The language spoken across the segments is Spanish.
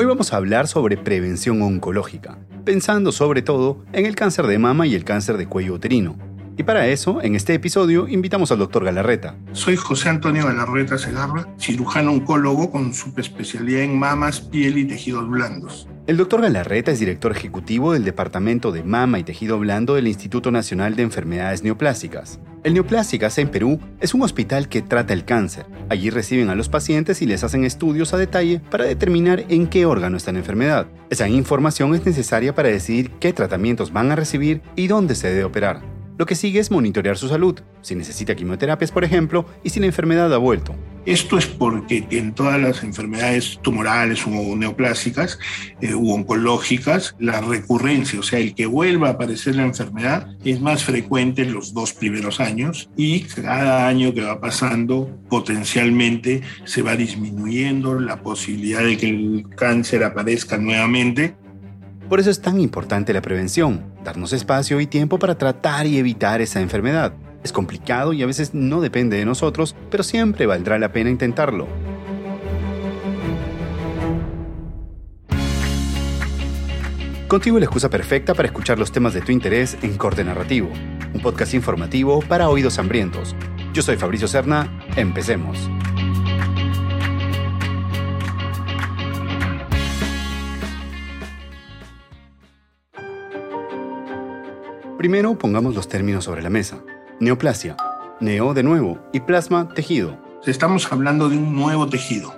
Hoy vamos a hablar sobre prevención oncológica, pensando sobre todo en el cáncer de mama y el cáncer de cuello uterino. Y para eso, en este episodio, invitamos al doctor Galarreta. Soy José Antonio Galarreta Segarra, cirujano oncólogo con subespecialidad en mamas, piel y tejidos blandos. El doctor Galarreta es director ejecutivo del Departamento de Mama y Tejido Blando del Instituto Nacional de Enfermedades Neoplásicas. El Neoplásicas en Perú es un hospital que trata el cáncer. Allí reciben a los pacientes y les hacen estudios a detalle para determinar en qué órgano está la enfermedad. Esa información es necesaria para decidir qué tratamientos van a recibir y dónde se debe operar. Lo que sigue es monitorear su salud, si necesita quimioterapias, por ejemplo, y si la enfermedad ha vuelto. Esto es porque en todas las enfermedades tumorales o neoplásicas eh, u oncológicas, la recurrencia, o sea, el que vuelva a aparecer la enfermedad, es más frecuente en los dos primeros años y cada año que va pasando, potencialmente se va disminuyendo la posibilidad de que el cáncer aparezca nuevamente por eso es tan importante la prevención, darnos espacio y tiempo para tratar y evitar esa enfermedad. Es complicado y a veces no depende de nosotros, pero siempre valdrá la pena intentarlo. Contigo la excusa perfecta para escuchar los temas de tu interés en Corte Narrativo, un podcast informativo para oídos hambrientos. Yo soy Fabricio Serna, empecemos. Primero pongamos los términos sobre la mesa. Neoplasia, neo de nuevo y plasma tejido. Estamos hablando de un nuevo tejido,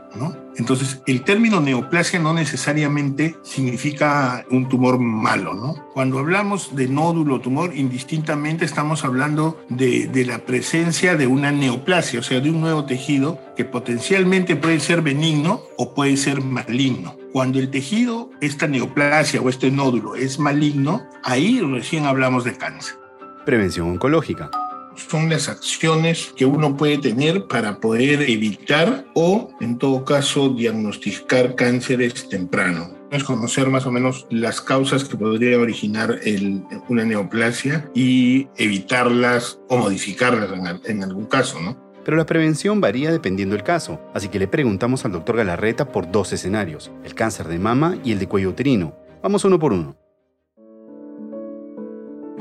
Entonces, el término neoplasia no necesariamente significa un tumor malo. Cuando hablamos de nódulo tumor, indistintamente estamos hablando de, de, la presencia de una neoplasia, o sea, de un nuevo tejido que potencialmente puede ser benigno o puede ser maligno. Cuando el tejido, esta neoplasia o este nódulo es maligno, ahí recién hablamos de cáncer. Prevención oncológica. Son las acciones que uno puede tener para poder evitar o, en todo caso, diagnosticar cánceres temprano. Es conocer más o menos las causas que podría originar una neoplasia y evitarlas o modificarlas en, en algún caso, ¿no? pero la prevención varía dependiendo del caso, así que le preguntamos al doctor Galarreta por dos escenarios, el cáncer de mama y el de cuello uterino. Vamos uno por uno.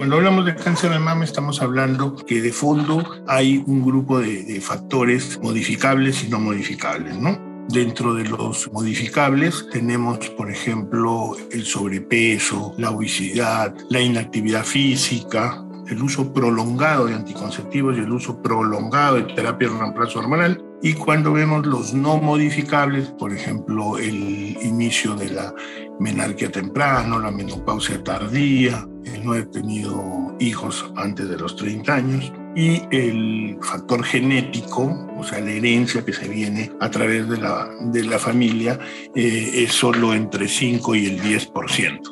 Cuando hablamos de cáncer de mama estamos hablando que de fondo hay un grupo de, de factores modificables y no modificables, ¿no? Dentro de los modificables tenemos, por ejemplo, el sobrepeso, la obesidad, la inactividad física, el uso prolongado de anticonceptivos y el uso prolongado de terapia de reemplazo hormonal. Y cuando vemos los no modificables, por ejemplo, el inicio de la menarquia temprano, la menopausia tardía, el no haber tenido hijos antes de los 30 años y el factor genético, o sea, la herencia que se viene a través de la, de la familia, eh, es solo entre 5 y el 10%.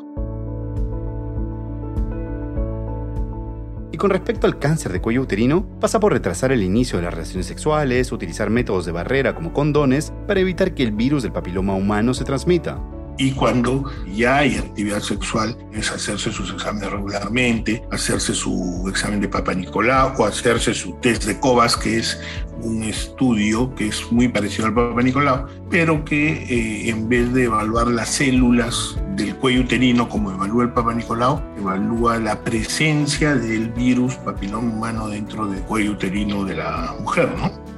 Con respecto al cáncer de cuello uterino, pasa por retrasar el inicio de las relaciones sexuales, utilizar métodos de barrera como condones para evitar que el virus del papiloma humano se transmita. Y cuando ya hay actividad sexual, es hacerse sus exámenes regularmente, hacerse su examen de Papa Nicolau o hacerse su test de COVAS, que es un estudio que es muy parecido al Papa Nicolau, pero que eh, en vez de evaluar las células del cuello uterino como evalúa el Papa Nicolau, evalúa la presencia del virus papiloma humano dentro del cuello uterino de la mujer, ¿no?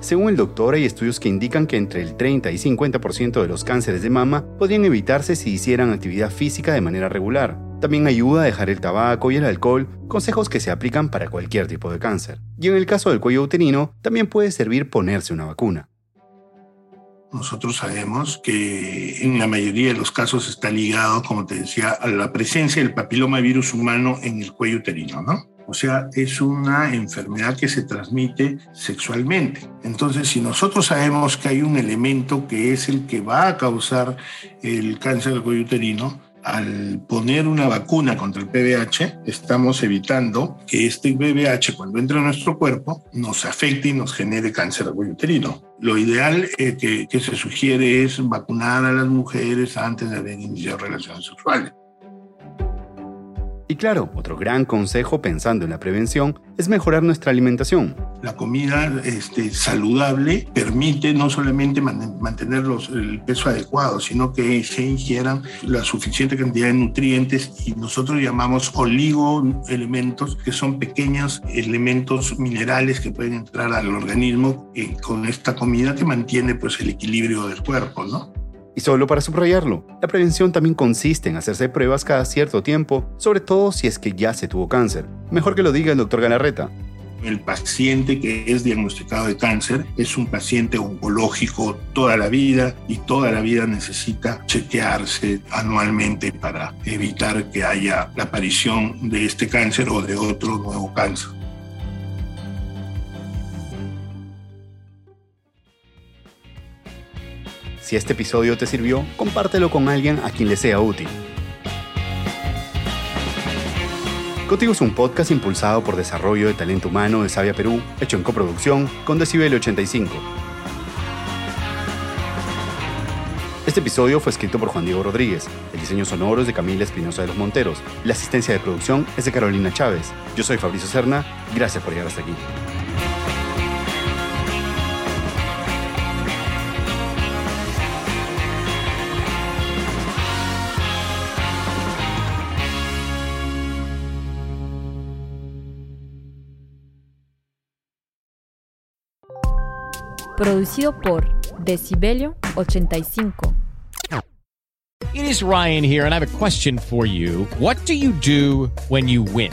Según el doctor, hay estudios que indican que entre el 30 y 50% de los cánceres de mama podrían evitarse si hicieran actividad física de manera regular. También ayuda a dejar el tabaco y el alcohol, consejos que se aplican para cualquier tipo de cáncer. Y en el caso del cuello uterino, también puede servir ponerse una vacuna. Nosotros sabemos que en la mayoría de los casos está ligado, como te decía, a la presencia del papiloma virus humano en el cuello uterino, ¿no? O sea, es una enfermedad que se transmite sexualmente. Entonces, si nosotros sabemos que hay un elemento que es el que va a causar el cáncer del cuello uterino, al poner una vacuna contra el PVH, estamos evitando que este PVH, cuando entre a nuestro cuerpo, nos afecte y nos genere cáncer uterino. Lo ideal eh, que, que se sugiere es vacunar a las mujeres antes de haber iniciado relaciones sexuales. Y claro, otro gran consejo pensando en la prevención es mejorar nuestra alimentación. La comida este, saludable permite no solamente mantener el peso adecuado, sino que se ingieran la suficiente cantidad de nutrientes y nosotros llamamos oligoelementos, que son pequeños elementos minerales que pueden entrar al organismo eh, con esta comida que mantiene pues, el equilibrio del cuerpo, ¿no? Y solo para subrayarlo, la prevención también consiste en hacerse pruebas cada cierto tiempo, sobre todo si es que ya se tuvo cáncer. Mejor que lo diga el doctor Galarreta. El paciente que es diagnosticado de cáncer es un paciente oncológico toda la vida y toda la vida necesita chequearse anualmente para evitar que haya la aparición de este cáncer o de otro nuevo cáncer. Si este episodio te sirvió, compártelo con alguien a quien le sea útil. Contigo es un podcast impulsado por Desarrollo de Talento Humano de Sabia Perú, hecho en coproducción con Decibel 85. Este episodio fue escrito por Juan Diego Rodríguez, el diseño sonoro es de Camila Espinosa de los Monteros, la asistencia de producción es de Carolina Chávez. Yo soy Fabricio Serna, gracias por llegar hasta aquí. Producido por Decibelio 85. It is Ryan here, and I have a question for you. What do you do when you win?